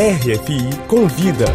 RFI Convida.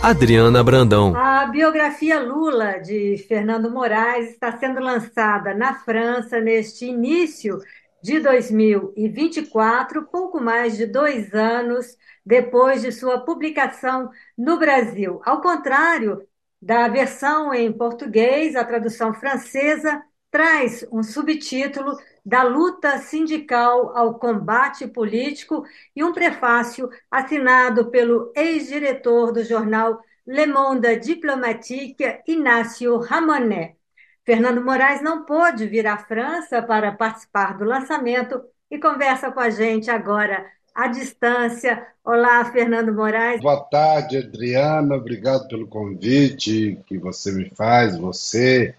Adriana Brandão. A biografia Lula de Fernando Moraes está sendo lançada na França neste início de 2024, pouco mais de dois anos depois de sua publicação no Brasil. Ao contrário da versão em português, a tradução francesa traz um subtítulo da luta sindical ao combate político e um prefácio assinado pelo ex-diretor do jornal Le Monde Diplomatique, Inácio Ramonet. Fernando Moraes não pôde vir à França para participar do lançamento e conversa com a gente agora à distância. Olá, Fernando Moraes. Boa tarde, Adriana. Obrigado pelo convite que você me faz, você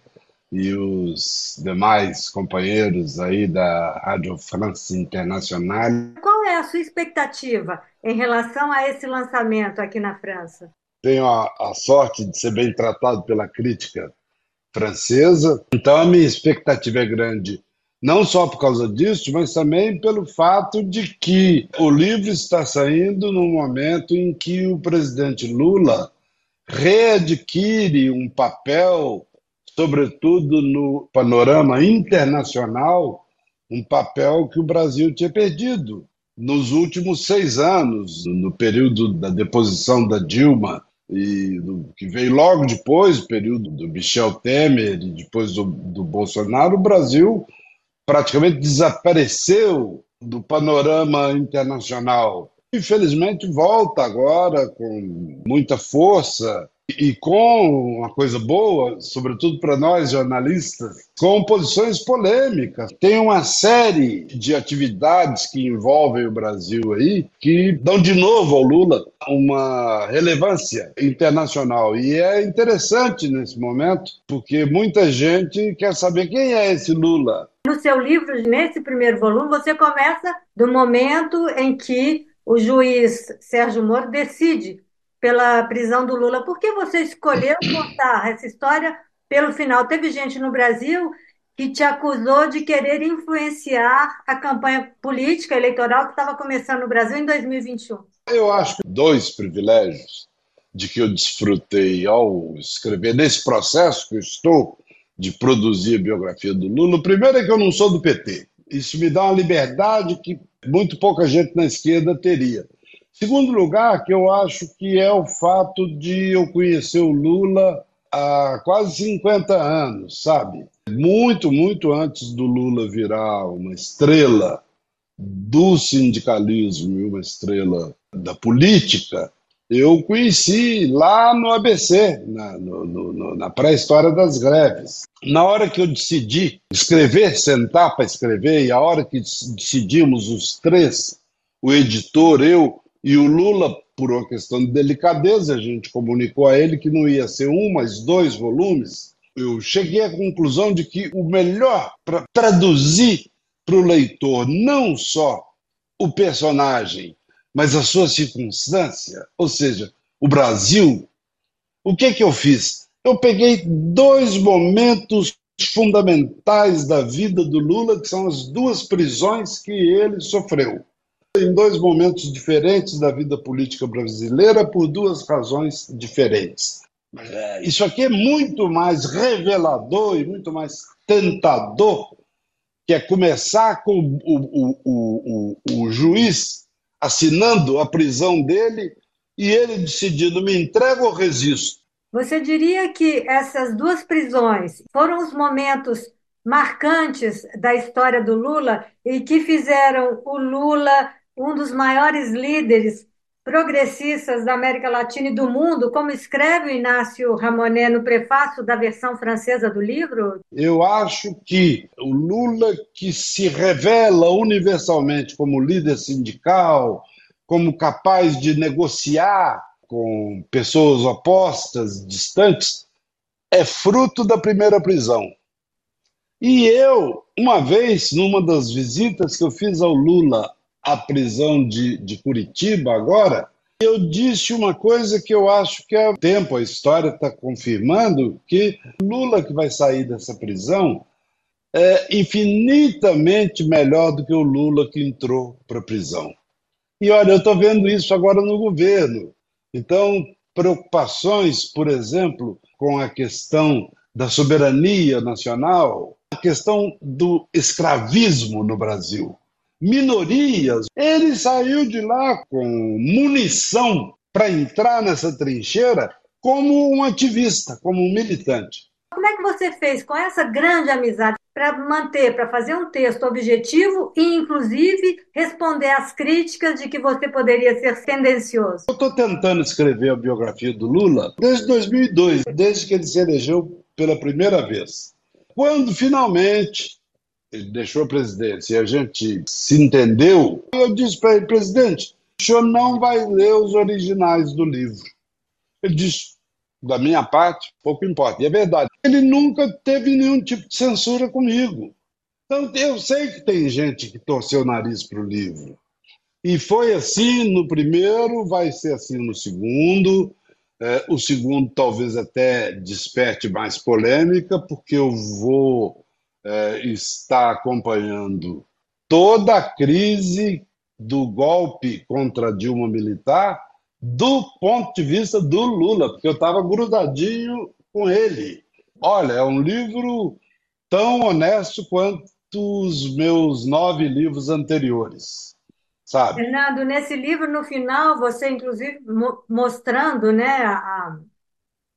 e os demais companheiros aí da Rádio France Internacional. Qual é a sua expectativa em relação a esse lançamento aqui na França? Tenho a, a sorte de ser bem tratado pela crítica francesa, então a minha expectativa é grande. Não só por causa disso, mas também pelo fato de que o livro está saindo no momento em que o presidente Lula readquire um papel sobretudo no panorama internacional, um papel que o Brasil tinha perdido nos últimos seis anos, no período da deposição da Dilma, e do, que veio logo depois, o período do Michel Temer e depois do, do Bolsonaro, o Brasil praticamente desapareceu do panorama internacional. Infelizmente, volta agora com muita força e com uma coisa boa, sobretudo para nós jornalistas, com posições polêmicas. Tem uma série de atividades que envolvem o Brasil aí que dão de novo ao Lula uma relevância internacional. E é interessante nesse momento, porque muita gente quer saber quem é esse Lula. No seu livro, nesse primeiro volume, você começa do momento em que o juiz Sérgio Moro decide pela prisão do Lula. Por que você escolheu contar essa história pelo final? Teve gente no Brasil que te acusou de querer influenciar a campanha política eleitoral que estava começando no Brasil em 2021. Eu acho que dois privilégios de que eu desfrutei ao escrever nesse processo que eu estou de produzir a biografia do Lula. O primeiro é que eu não sou do PT. Isso me dá uma liberdade que muito pouca gente na esquerda teria. Segundo lugar, que eu acho que é o fato de eu conhecer o Lula há quase 50 anos, sabe? Muito, muito antes do Lula virar uma estrela do sindicalismo e uma estrela da política, eu conheci lá no ABC, na, na pré-história das greves. Na hora que eu decidi escrever, sentar para escrever, e a hora que decidimos os três, o editor, eu e o Lula, por uma questão de delicadeza, a gente comunicou a ele que não ia ser um, mas dois volumes. Eu cheguei à conclusão de que o melhor para traduzir para o leitor não só o personagem, mas a sua circunstância, ou seja, o Brasil, o que, que eu fiz? Eu peguei dois momentos fundamentais da vida do Lula, que são as duas prisões que ele sofreu em dois momentos diferentes da vida política brasileira por duas razões diferentes. É, isso aqui é muito mais revelador e muito mais tentador, que é começar com o, o, o, o, juiz assinando a prisão dele e ele decidindo: me entrego ou resisto. Você diria que essas duas prisões foram os momentos marcantes da história do Lula e que fizeram o Lula um dos maiores líderes progressistas da América Latina e do mundo, como escreve o Inácio Ramonet no prefácio da versão francesa do livro? Eu acho que o Lula, que se revela universalmente como líder sindical, como capaz de negociar com pessoas opostas, distantes, é fruto da primeira prisão. E eu, uma vez, numa das visitas que eu fiz ao Lula à prisão de, de Curitiba agora, eu disse uma coisa que eu acho que é tempo, a história está confirmando, que Lula que vai sair dessa prisão é infinitamente melhor do que o Lula que entrou para a prisão. E olha, eu estou vendo isso agora no governo. Então, preocupações, por exemplo, com a questão da soberania nacional, a questão do escravismo no Brasil. Minorias. Ele saiu de lá com munição para entrar nessa trincheira como um ativista, como um militante. Como é que você fez com essa grande amizade para manter, para fazer um texto objetivo e, inclusive, responder às críticas de que você poderia ser tendencioso? Eu estou tentando escrever a biografia do Lula desde 2002, desde que ele se elegeu pela primeira vez. Quando finalmente ele deixou a presidência e a gente se entendeu, eu disse para ele, presidente, o senhor não vai ler os originais do livro. Ele disse, da minha parte, pouco importa. E é verdade. Ele nunca teve nenhum tipo de censura comigo. Então, eu sei que tem gente que torceu o nariz para o livro. E foi assim no primeiro, vai ser assim no segundo. É, o segundo talvez até desperte mais polêmica, porque eu vou é, estar acompanhando toda a crise do golpe contra Dilma militar do ponto de vista do Lula, porque eu estava grudadinho com ele. Olha, é um livro tão honesto quanto os meus nove livros anteriores. Sabe? Fernando, nesse livro, no final, você, inclusive, mostrando né, a,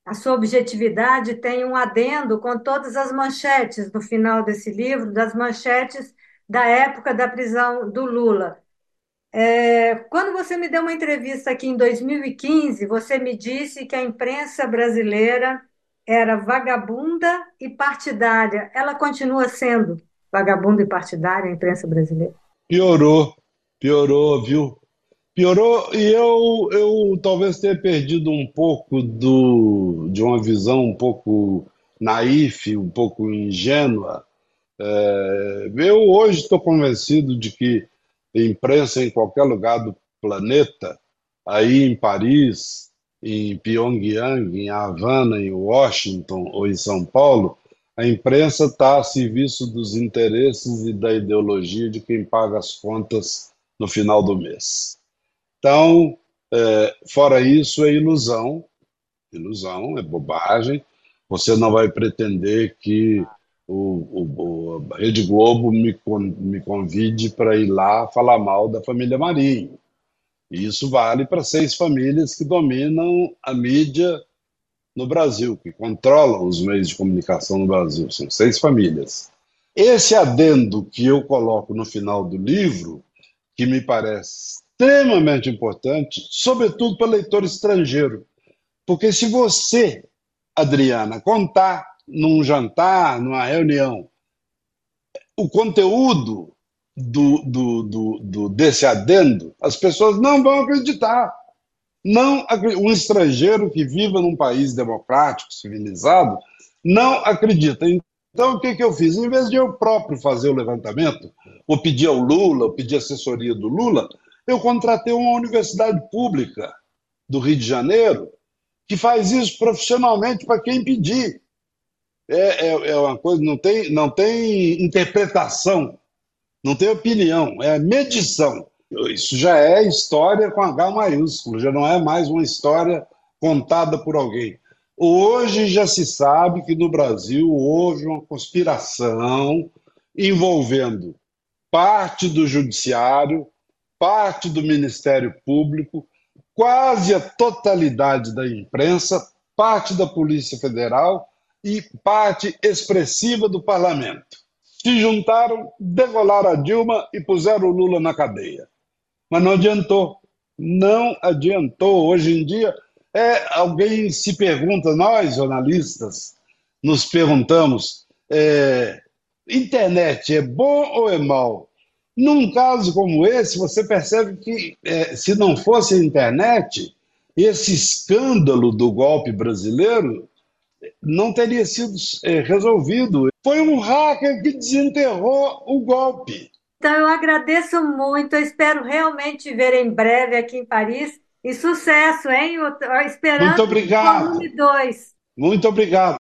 a sua objetividade, tem um adendo com todas as manchetes no final desse livro, das manchetes da época da prisão do Lula. É, quando você me deu uma entrevista aqui em 2015, você me disse que a imprensa brasileira era vagabunda e partidária. Ela continua sendo vagabunda e partidária, a imprensa brasileira? Piorou, piorou, viu? Piorou e eu, eu talvez tenha perdido um pouco do, de uma visão um pouco naif, um pouco ingênua. É, eu hoje estou convencido de que imprensa em qualquer lugar do planeta, aí em Paris, em Pyongyang, em Havana, em Washington ou em São Paulo, a imprensa está a serviço dos interesses e da ideologia de quem paga as contas no final do mês. Então, é, fora isso, é ilusão, ilusão, é bobagem. Você não vai pretender que o, o, a Rede Globo me, me convide para ir lá falar mal da família Marinho. E isso vale para seis famílias que dominam a mídia no Brasil, que controlam os meios de comunicação no Brasil. São seis famílias. Esse adendo que eu coloco no final do livro, que me parece extremamente importante, sobretudo para leitor estrangeiro. Porque se você, Adriana, contar num jantar, numa reunião, o conteúdo do, do, do, do, desse adendo, as pessoas não vão acreditar. Não, um estrangeiro que viva num país democrático, civilizado, não acredita. Então, o que, que eu fiz? Em vez de eu próprio fazer o levantamento, ou pedir ao Lula, ou pedir assessoria do Lula, eu contratei uma universidade pública do Rio de Janeiro que faz isso profissionalmente para quem pedir é, é, é uma coisa, não tem, não tem interpretação, não tem opinião, é medição. Isso já é história com H maiúsculo, já não é mais uma história contada por alguém. Hoje já se sabe que no Brasil houve uma conspiração envolvendo parte do Judiciário, parte do Ministério Público, quase a totalidade da imprensa, parte da Polícia Federal e parte expressiva do parlamento. Se juntaram, degolaram a Dilma e puseram o Lula na cadeia. Mas não adiantou. Não adiantou. Hoje em dia, é, alguém se pergunta, nós jornalistas nos perguntamos: é, internet é bom ou é mal? Num caso como esse, você percebe que é, se não fosse a internet, esse escândalo do golpe brasileiro não teria sido é, resolvido. Foi um hacker que desenterrou o golpe. Então, eu agradeço muito. Eu espero realmente ver em breve aqui em Paris. E sucesso, hein? Esperando Muito obrigado. o volume 2. Muito obrigado.